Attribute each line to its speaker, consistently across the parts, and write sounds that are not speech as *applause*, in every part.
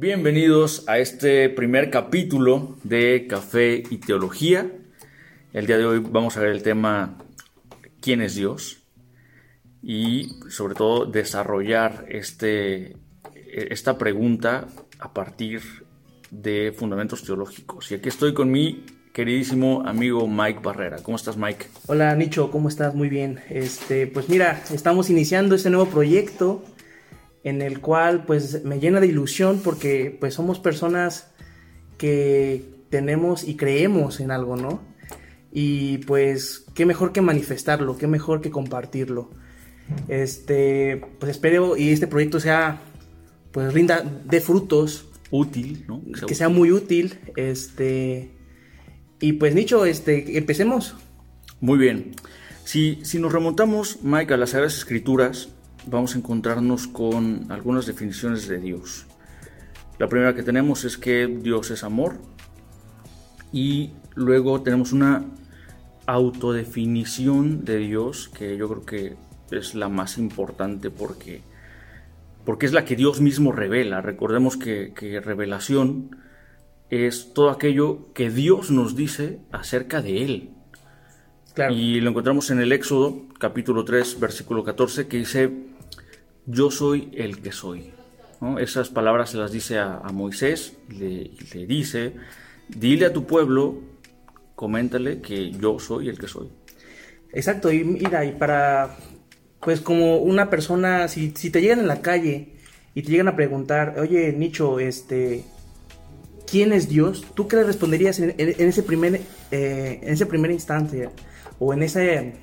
Speaker 1: Bienvenidos a este primer capítulo de Café y Teología. El día de hoy vamos a ver el tema ¿Quién es Dios? Y sobre todo desarrollar este, esta pregunta a partir de fundamentos teológicos. Y aquí estoy con mi queridísimo amigo Mike Barrera. ¿Cómo estás, Mike?
Speaker 2: Hola, Nicho, ¿cómo estás? Muy bien. Este, pues mira, estamos iniciando este nuevo proyecto en el cual pues me llena de ilusión porque pues somos personas que tenemos y creemos en algo, ¿no? Y pues qué mejor que manifestarlo, qué mejor que compartirlo. Este, pues espero y este proyecto sea pues rinda de frutos
Speaker 1: útil, ¿no?
Speaker 2: Que sea, muy útil, este y pues Nicho, este empecemos.
Speaker 1: Muy bien. Si, si nos remontamos, Mike, a las Sagradas Escrituras, vamos a encontrarnos con algunas definiciones de Dios. La primera que tenemos es que Dios es amor y luego tenemos una autodefinición de Dios que yo creo que es la más importante porque, porque es la que Dios mismo revela. Recordemos que, que revelación es todo aquello que Dios nos dice acerca de Él. Y lo encontramos en el Éxodo, capítulo 3, versículo 14, que dice, yo soy el que soy. Esas palabras se las dice a, Moisés, le, dice, dile a tu pueblo, coméntale que yo soy el que soy.
Speaker 2: Exacto, y mira, y para, pues como una persona, si, si te llegan en la calle y te llegan a preguntar, oye, Nicho, este, ¿quién es Dios? ¿Tú qué le responderías en, ese primer, eh, en ese primer instante? O en ese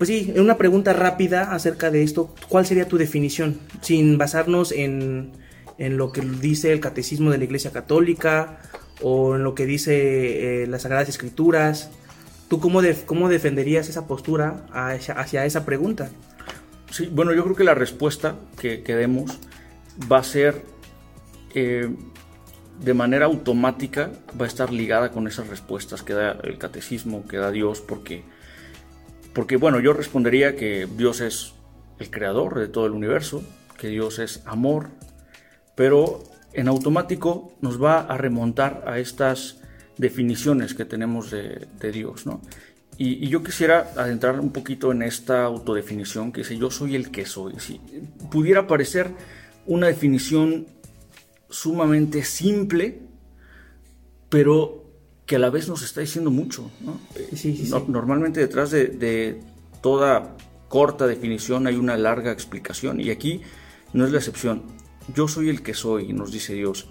Speaker 2: pues sí, una pregunta rápida acerca de esto. ¿Cuál sería tu definición? Sin basarnos en, lo que dice el catecismo de la Iglesia Católica o en lo que dice eh, las Sagradas Escrituras. ¿Tú cómo, cómo defenderías esa postura hacia, esa pregunta?
Speaker 1: Sí, bueno, yo creo que la respuesta que, demos va a ser eh, de manera automática, va a estar ligada con esas respuestas que da el catecismo, que da Dios, porque porque bueno, yo respondería que Dios es el creador de todo el universo, que Dios es amor, pero en automático nos va a remontar a estas definiciones que tenemos de, Dios, ¿no? Y, yo quisiera adentrar un poquito en esta autodefinición que dice yo soy el que soy. Si pudiera parecer una definición sumamente simple, pero que a la vez nos está diciendo mucho. Normalmente detrás de, toda corta definición hay una larga explicación y aquí no es la excepción. Yo soy el que soy, nos dice Dios.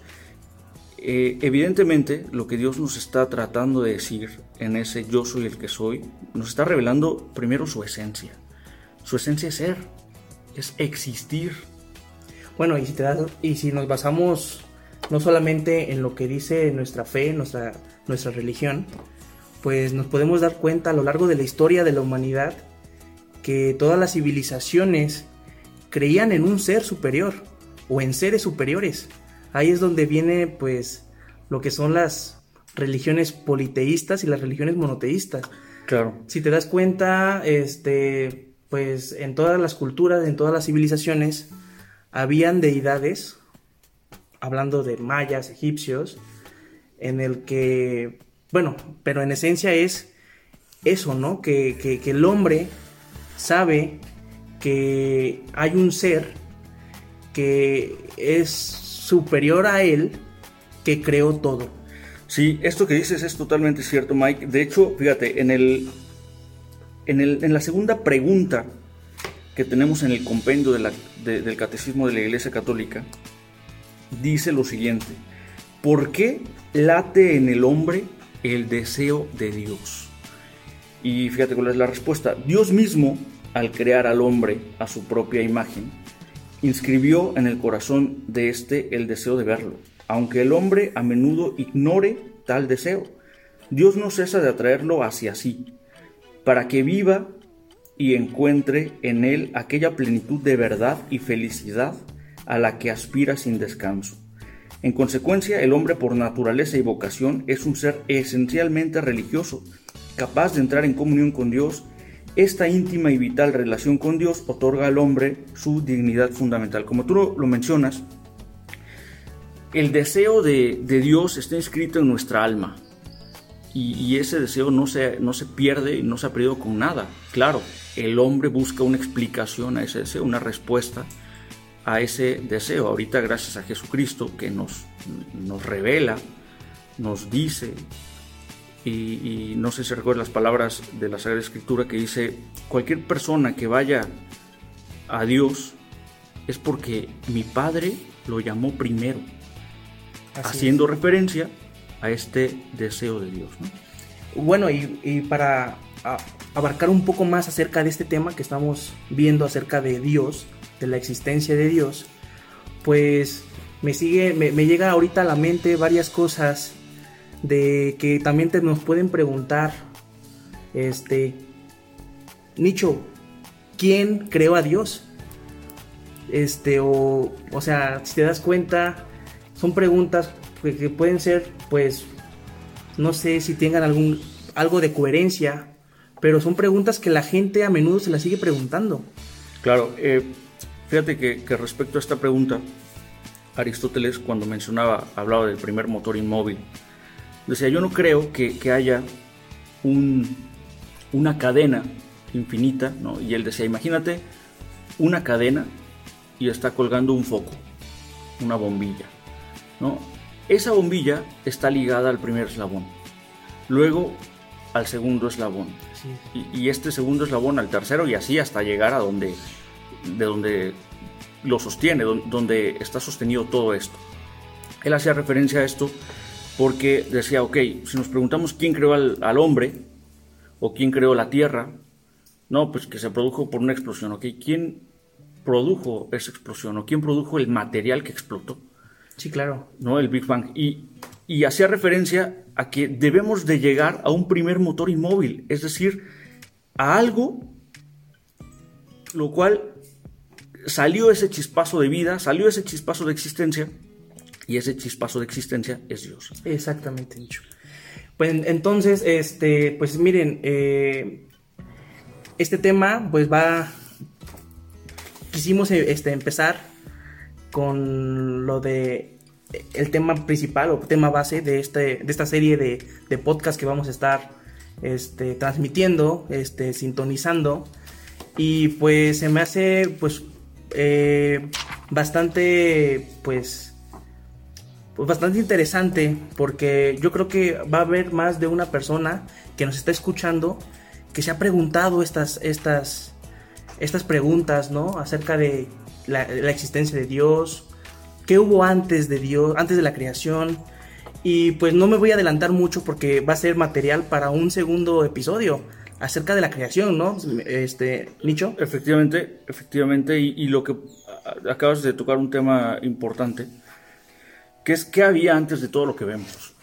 Speaker 1: Eh, evidentemente lo que Dios nos está tratando de decir en ese yo soy el que soy, nos está revelando primero su esencia. Su esencia es ser, es existir.
Speaker 2: Bueno, y si, te das, y si nos basamos no solamente en lo que dice nuestra fe, nuestra nuestra religión, pues nos podemos dar cuenta a lo largo de la historia de la humanidad que todas las civilizaciones creían en un ser superior o en seres superiores. Ahí es donde viene pues lo que son las religiones politeístas y las religiones monoteístas.
Speaker 1: Claro.
Speaker 2: Si te das cuenta, este pues en todas las culturas, en todas las civilizaciones habían deidades hablando de mayas, egipcios, en el que, bueno, pero en esencia es eso, ¿no? Que, el hombre sabe que hay un ser que es superior a él, que creó todo.
Speaker 1: Sí, esto que dices es totalmente cierto, Mike. De hecho, fíjate, en, el, en, el, en la segunda pregunta que tenemos en el compendio del Catecismo de la Iglesia Católica, dice lo siguiente. ¿Por qué late en el hombre el deseo de Dios? Y fíjate cuál es la respuesta. Dios mismo, al crear al hombre a su propia imagen, inscribió en el corazón de éste el deseo de verlo, aunque el hombre a menudo ignore tal deseo. Dios no cesa de atraerlo hacia sí, para que viva y encuentre en él aquella plenitud de verdad y felicidad a la que aspira sin descanso. En consecuencia, el hombre por naturaleza y vocación es un ser esencialmente religioso, capaz de entrar en comunión con Dios. Esta íntima y vital relación con Dios otorga al hombre su dignidad fundamental. Como tú lo mencionas, el deseo de, Dios está inscrito en nuestra alma. Y, ese deseo no se, no se pierde y no se ha perdido con nada. Claro, el hombre busca una explicación a ese deseo, una respuesta a ese deseo. Ahorita gracias a Jesucristo que nos, nos revela, nos dice, y, no sé si recuerdas las palabras de la Sagrada Escritura que dice, cualquier persona que vaya a Dios es porque mi Padre lo llamó primero, haciendo referencia a este deseo de Dios.
Speaker 2: Bueno, y, para abarcar un poco más acerca de este tema que estamos viendo acerca de Dios, de la existencia de Dios, pues me sigue, me, llega ahorita a la mente varias cosas de que también te nos pueden preguntar, este, Nicho, ¿quién creó a Dios? Este, o, o sea, si te das cuenta, son preguntas que, pueden ser, pues, no sé si tengan algún, algo de coherencia, pero son preguntas que la gente a menudo se las sigue preguntando.
Speaker 1: Claro, eh, Fíjate que, respecto a esta pregunta, Aristóteles cuando mencionaba, hablaba del primer motor inmóvil, decía, yo no creo que, haya una cadena infinita, ¿no? Y él decía, imagínate una cadena y está colgando un foco, una bombilla, ¿no? Esa bombilla está ligada al primer eslabón, luego al segundo eslabón, y, y, este segundo eslabón al tercero y así hasta llegar a donde de donde lo sostiene, donde está sostenido todo esto. Él hacía referencia a esto porque decía, ok, si nos preguntamos quién creó al, hombre o quién creó la tierra, no, pues que se produjo por una explosión, ok, ¿quién produjo esa explosión o quién produjo el material que explotó?
Speaker 2: Sí, claro.
Speaker 1: ¿No? El Big Bang. Y, y hacía referencia a que debemos de llegar a un primer motor inmóvil, es decir, a algo lo cual salió ese chispazo de vida, salió ese chispazo de existencia, y ese chispazo de existencia es Dios.
Speaker 2: Exactamente, dicho. Pues entonces, este, pues miren, eh, este tema, pues va, quisimos este, empezar con lo de el tema principal o tema base de, este, de esta serie de, de podcast que vamos a estar este, transmitiendo, este, sintonizando. Y pues se me hace pues eh, bastante, pues, pues, bastante interesante porque yo creo que va a haber más de una persona que nos está escuchando que se ha preguntado estas, estas, estas preguntas, ¿no? Acerca de la, existencia de Dios, qué hubo antes de Dios, antes de la creación. Y pues no me voy a adelantar mucho porque va a ser material para un segundo episodio acerca de la creación, ¿no? Este, Nicho.
Speaker 1: Efectivamente, efectivamente, y, lo que acabas de tocar un tema importante, que es qué había antes de todo lo que vemos,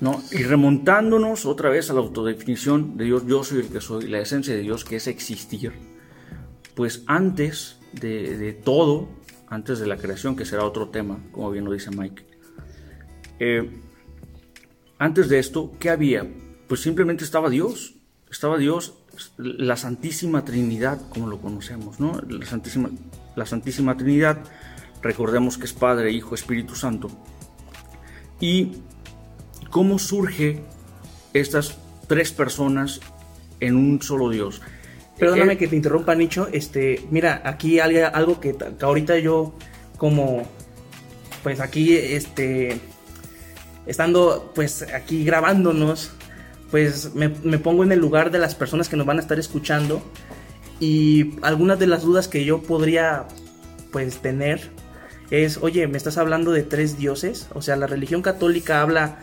Speaker 1: ¿no? Y remontándonos otra vez a la autodefinición de Dios, yo soy el que soy, la esencia de Dios que es existir, pues antes de, todo, antes de la creación, que será otro tema, como bien lo dice Mike, eh, antes de esto, ¿qué había? Pues simplemente estaba Dios, estaba Dios, la Santísima Trinidad, como lo conocemos, ¿no? La Santísima, la Santísima Trinidad, recordemos que es Padre, Hijo, Espíritu Santo. Y cómo surge estas tres personas en un solo Dios.
Speaker 2: Perdóname eh, que te interrumpa, Nicho. Este, mira, aquí hay algo que, que ahorita yo, como, pues aquí, este, estando, pues aquí grabándonos, pues me, pongo en el lugar de las personas que nos van a estar escuchando y algunas de las dudas que yo podría pues tener es, oye, me estás hablando de tres dioses, o sea, la religión católica habla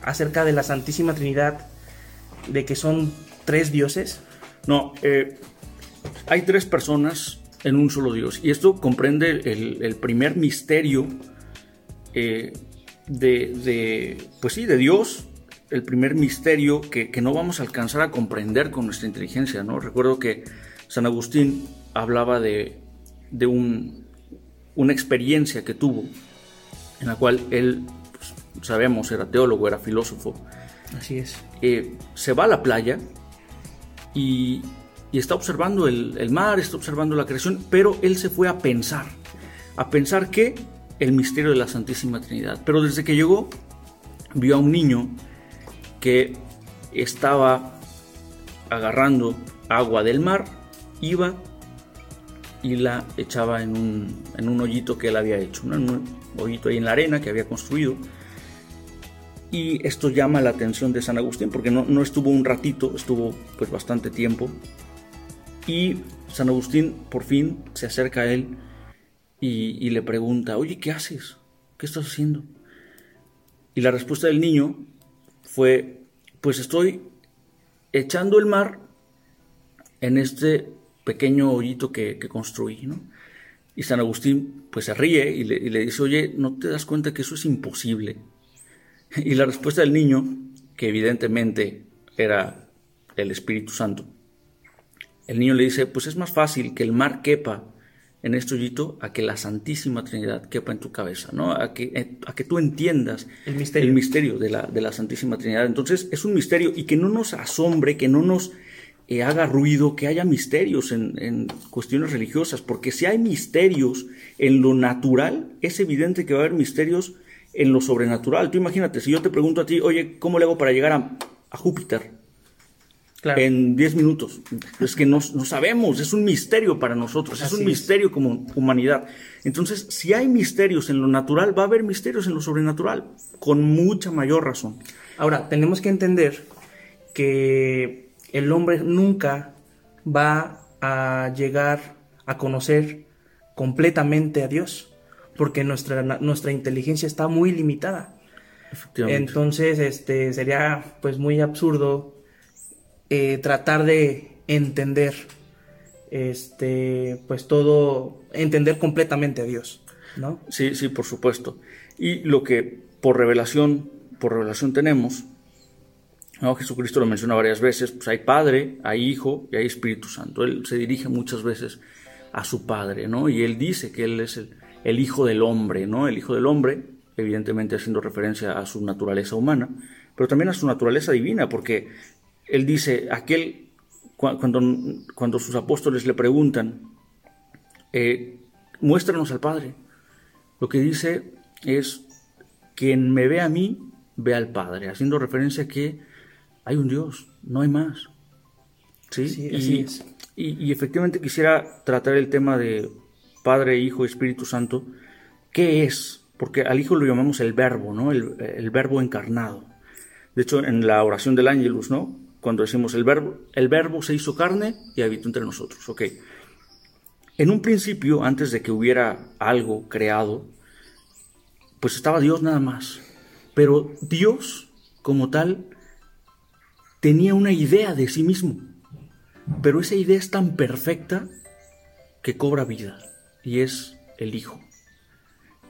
Speaker 2: acerca de la Santísima Trinidad, de que son tres dioses.
Speaker 1: No, eh, hay tres personas en un solo Dios y esto comprende el, primer misterio eh, de, pues sí, de Dios, el primer misterio que, no vamos a alcanzar a comprender con nuestra inteligencia, ¿no? Recuerdo que San Agustín hablaba de, de un, una experiencia que tuvo, en la cual él, pues, sabemos, era teólogo, era filósofo.
Speaker 2: Así es.
Speaker 1: Eh, se va a la playa y, está observando el, el, mar, está observando la creación, pero él se fue a pensar, a pensar que el misterio de la Santísima Trinidad. Pero desde que llegó, vio a un niño que estaba agarrando agua del mar, iba y la echaba en un, en un hoyito que él había hecho, un hoyito ahí en la arena que había construido. Y esto llama la atención de San Agustín porque no, no estuvo un ratito, estuvo pues bastante tiempo. Y San Agustín por fin se acerca a él y le pregunta, oye, ¿qué haces? ¿Qué estás haciendo? Y la respuesta del niño fue, pues estoy echando el mar en este pequeño hoyito que, construí, ¿no? Y San Agustín pues se ríe y le, y le, dice, oye, ¿no te das cuenta que eso es imposible? *laughs* Y la respuesta del niño, que evidentemente era el Espíritu Santo, el niño le dice, pues es más fácil que el mar quepa en este hoyito a que la Santísima Trinidad quepa en tu cabeza, ¿no? A que, eh, a que tú entiendas
Speaker 2: el misterio,
Speaker 1: el misterio de, la, de la Santísima Trinidad. Entonces es un misterio y que no nos asombre, que no nos eh, haga ruido, que haya misterios en, en, cuestiones religiosas, porque si hay misterios en lo natural, es evidente que va a haber misterios en lo sobrenatural. Tú imagínate, si yo te pregunto a ti, oye, ¿cómo le hago para llegar a, a Júpiter? Claro. En 10 minutos. Es que no, no, sabemos, es un misterio para nosotros, es un misterio es. como humanidad. Entonces, si hay misterios en lo natural, va a haber misterios en lo sobrenatural, con mucha mayor razón.
Speaker 2: Ahora, tenemos que entender que el hombre nunca va a llegar a conocer completamente a Dios, porque nuestra, nuestra inteligencia está muy limitada. Entonces, este sería pues muy absurdo eh, tratar de entender este pues todo entender completamente a Dios, ¿no?
Speaker 1: Sí, sí, por supuesto. Y lo que por revelación, por revelación tenemos ¿no? Jesucristo lo menciona varias veces, pues hay Padre, hay Hijo y hay Espíritu Santo. Él se dirige muchas veces a su Padre, ¿no? Y él dice que él es el, el Hijo del Hombre, ¿no? El Hijo del Hombre, evidentemente haciendo referencia a su naturaleza humana, pero también a su naturaleza divina, porque él dice, aquel, cuando, cuando sus apóstoles le preguntan, eh, muéstranos al Padre, lo que dice es, quien me ve a mí, ve al Padre, haciendo referencia a que hay un Dios, no hay más. Sí,
Speaker 2: sí
Speaker 1: y,
Speaker 2: así es.
Speaker 1: Y, y, efectivamente quisiera tratar el tema de Padre, Hijo, Espíritu Santo. ¿Qué es? Porque al Hijo lo llamamos el Verbo, ¿no? El, el Verbo encarnado. De hecho, en la oración del Ángelus, ¿no? Cuando decimos el verbo, el verbo se hizo carne y habitó entre nosotros. Ok. En un principio, antes de que hubiera algo creado, pues estaba Dios nada más. Pero Dios, como tal, tenía una idea de sí mismo, pero esa idea es tan perfecta que cobra vida, y es el Hijo.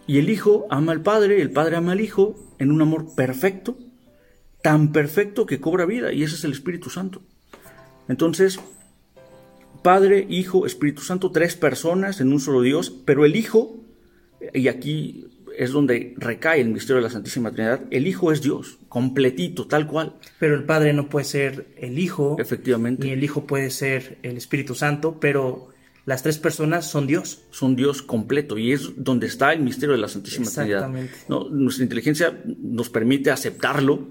Speaker 1: Y el Hijo ama al Padre, el Padre ama al Hijo en un amor perfecto, tan perfecto que cobra vida, y ese es el Espíritu Santo. Entonces, Padre, Hijo, Espíritu Santo, tres personas en un solo Dios, pero el Hijo, y aquí es donde recae el misterio de la Santísima Trinidad. El Hijo es Dios, completito, tal cual.
Speaker 2: Pero el Padre no puede ser el Hijo.
Speaker 1: Efectivamente.
Speaker 2: Ni el Hijo puede ser el Espíritu Santo, pero las tres personas son Dios.
Speaker 1: Son Dios completo y es donde está el misterio de la Santísima Trinidad. No, nuestra inteligencia nos permite aceptarlo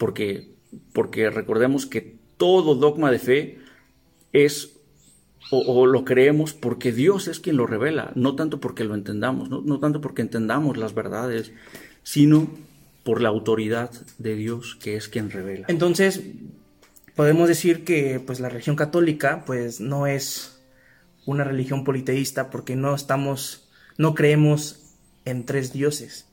Speaker 1: porque, porque recordemos que todo dogma de fe es o, lo creemos porque Dios es quien lo revela, no tanto porque lo entendamos, no, no, tanto porque entendamos las verdades, sino por la autoridad de Dios que es quien revela.
Speaker 2: Entonces, podemos decir que pues la religión católica pues no es una religión politeísta porque no estamos, no creemos en tres dioses,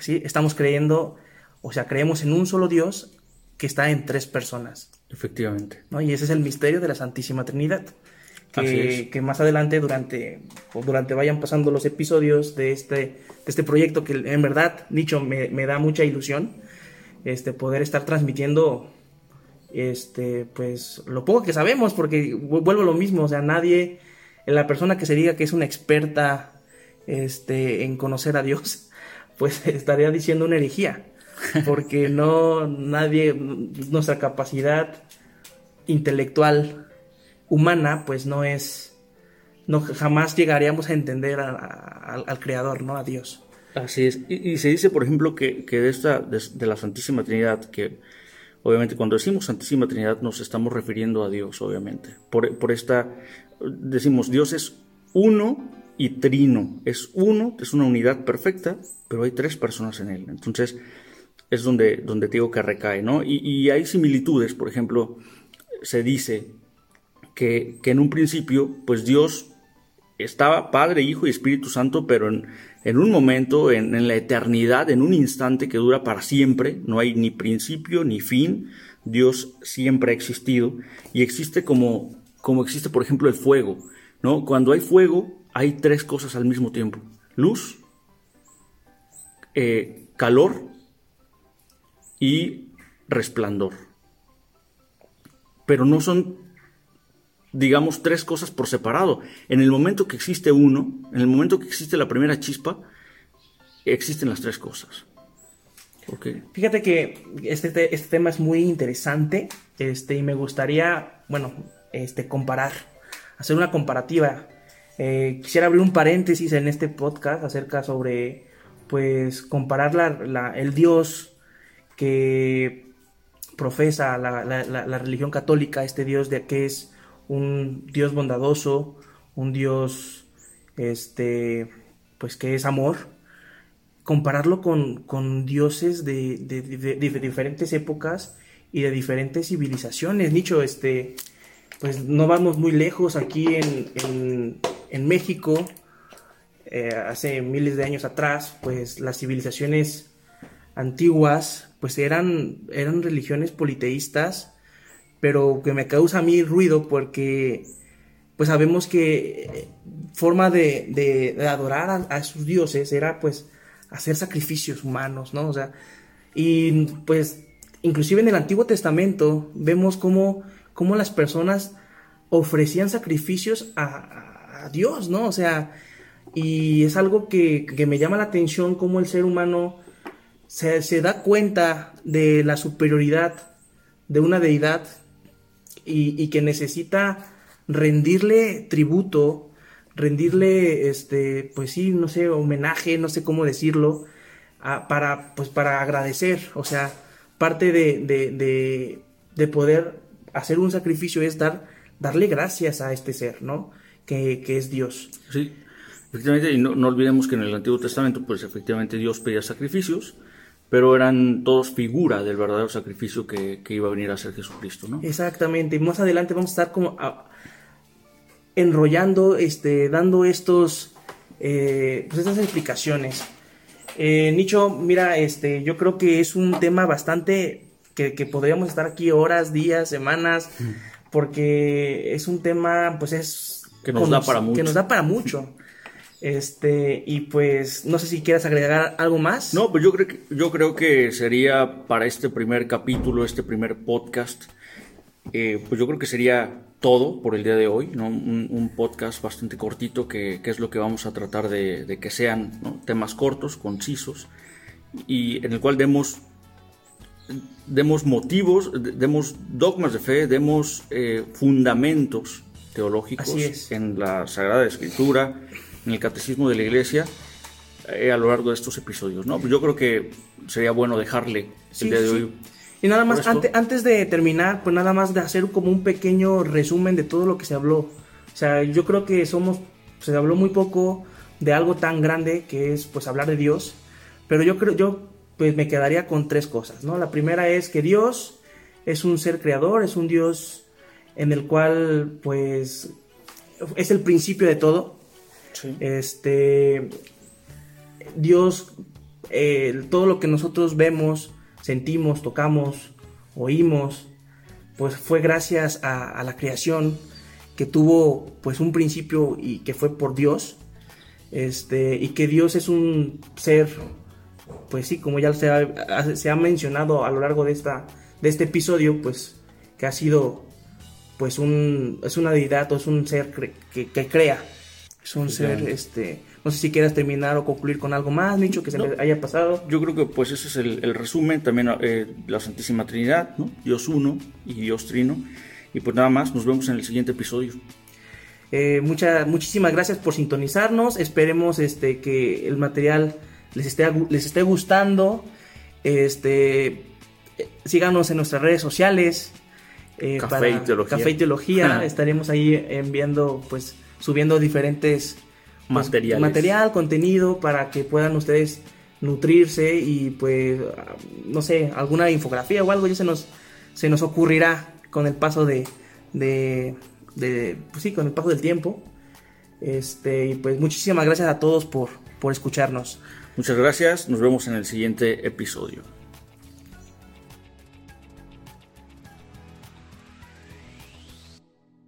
Speaker 2: ¿sí? Estamos creyendo, o sea, creemos en un solo Dios que está en tres personas.
Speaker 1: Efectivamente.
Speaker 2: ¿no? Y ese es el misterio de la Santísima Trinidad que, que, más adelante durante, durante vayan pasando los episodios de este, de este proyecto que en verdad, Nicho, me, me, da mucha ilusión este, poder estar transmitiendo este, pues lo poco que sabemos, porque vuelvo a lo mismo, o sea, nadie, la persona que se diga que es una experta este, en conocer a Dios, *laughs* pues estaría diciendo una herejía, porque no, nadie, nuestra capacidad intelectual humana pues no es no jamás llegaríamos a entender al Creador, ¿no? A Dios.
Speaker 1: Así es. Y, se dice, por ejemplo, que, que de, esta, de, la Santísima Trinidad, que obviamente cuando decimos Santísima Trinidad nos estamos refiriendo a Dios, obviamente. Por, por esta, decimos, Dios es uno y trino. Es uno, es una unidad perfecta, pero hay tres personas en él. Entonces, es donde, donde digo que recae, ¿no? Y, y hay similitudes, por ejemplo, se dice que, que en un principio, pues Dios estaba Padre, Hijo y Espíritu Santo, pero en, en un momento, en, la eternidad, en un instante que dura para siempre, no hay ni principio ni fin, Dios siempre ha existido y existe como, como existe, por ejemplo, el fuego, ¿no? Cuando hay fuego, hay tres cosas al mismo tiempo, luz, eh, calor y resplandor. Pero no son digamos, tres cosas por separado. En el momento que existe uno, en el momento que existe la primera chispa, existen las tres cosas.
Speaker 2: Fíjate que este, este, tema es muy interesante este, y me gustaría, bueno, este, comparar, hacer una comparativa. Eh, quisiera abrir un paréntesis en este podcast acerca sobre, pues, comparar la, el Dios que profesa la, religión católica, este Dios de que es un Dios bondadoso, un Dios este pues que es amor, compararlo con, con dioses de, diferentes épocas y de diferentes civilizaciones. Nicho, este, pues no vamos muy lejos aquí en, en, México, eh, hace miles de años atrás, pues las civilizaciones antiguas, pues eran, eran religiones politeístas pero que me causa a mí ruido porque pues sabemos que forma de, adorar a, sus dioses era pues hacer sacrificios humanos, ¿no? O sea, y pues inclusive en el Antiguo Testamento vemos cómo, cómo las personas ofrecían sacrificios a, Dios, ¿no? O sea, y es algo que, me llama la atención cómo el ser humano se, se da cuenta de la superioridad de una deidad y, que necesita rendirle tributo, rendirle, este, pues sí, no sé, homenaje, no sé cómo decirlo, para, pues para agradecer, o sea, parte de, de, de, poder hacer un sacrificio es dar, darle gracias a este ser, ¿no? Que, que es Dios.
Speaker 1: Sí, efectivamente, y no, no, olvidemos que en el Antiguo Testamento, pues efectivamente Dios pedía sacrificios, pero eran todos figura del verdadero sacrificio que, iba a venir a hacer Jesucristo, ¿no?
Speaker 2: Exactamente, y más adelante vamos a estar como ah, enrollando, este, dando estos, eh, pues estas explicaciones. Eh, Nicho, mira, este, yo creo que es un tema bastante que, que podríamos estar aquí horas, días, semanas, mm. porque es un tema, pues es...
Speaker 1: Que nos da para mucho.
Speaker 2: Que nos da para mucho. *laughs* Este, y pues no sé si quieras agregar algo más.
Speaker 1: No, pues yo creo que, yo creo que sería para este primer capítulo, este primer podcast, eh, pues yo creo que sería todo por el día de hoy, ¿no? un, podcast bastante cortito que, es lo que vamos a tratar de, que sean temas cortos, concisos, y en el cual demos, demos motivos, demos dogmas de fe, demos eh, fundamentos teológicos en la Sagrada Escritura, en el catecismo de la iglesia eh, a lo largo de estos episodios, ¿no? Yo creo que sería bueno dejarle el día de hoy.
Speaker 2: Y nada más, antes de terminar, pues nada más de hacer como un pequeño resumen de todo lo que se habló. O sea, yo creo que somos, se habló muy poco de algo tan grande que es pues hablar de Dios, pero yo creo, yo pues me quedaría con tres cosas, ¿no? La primera es que Dios es un ser creador, es un Dios en el cual pues es el principio de todo, este, Dios, eh, todo lo que nosotros vemos, sentimos, tocamos, oímos, pues fue gracias a, la creación que tuvo pues un principio y que fue por Dios, este, y que Dios es un ser, pues sí, como ya se ha, se ha mencionado a lo largo de, esta, de este episodio, pues que ha sido pues un, es una deidad o es un ser que, que crea es un ser, este, no sé si quieras terminar o concluir con algo más, Nicho, que se le haya pasado.
Speaker 1: Yo creo que pues ese es el, resumen, también eh, la Santísima Trinidad, ¿no? Dios uno y Dios trino. Y pues nada más, nos vemos en el siguiente episodio.
Speaker 2: Eh, muchísimas gracias por sintonizarnos. Esperemos este, que el material les esté, les esté gustando. Este, síganos en nuestras redes sociales.
Speaker 1: Eh, Café, y Teología.
Speaker 2: Café y Teología. *laughs* Estaremos ahí enviando, pues, subiendo diferentes
Speaker 1: materiales.
Speaker 2: material, contenido para que puedan ustedes nutrirse y pues no sé, alguna infografía o algo ya se nos se nos ocurrirá con el paso de, de, pues sí, con el paso del tiempo. Este, y pues muchísimas gracias a todos por, por escucharnos.
Speaker 1: Muchas gracias, nos vemos en el siguiente episodio.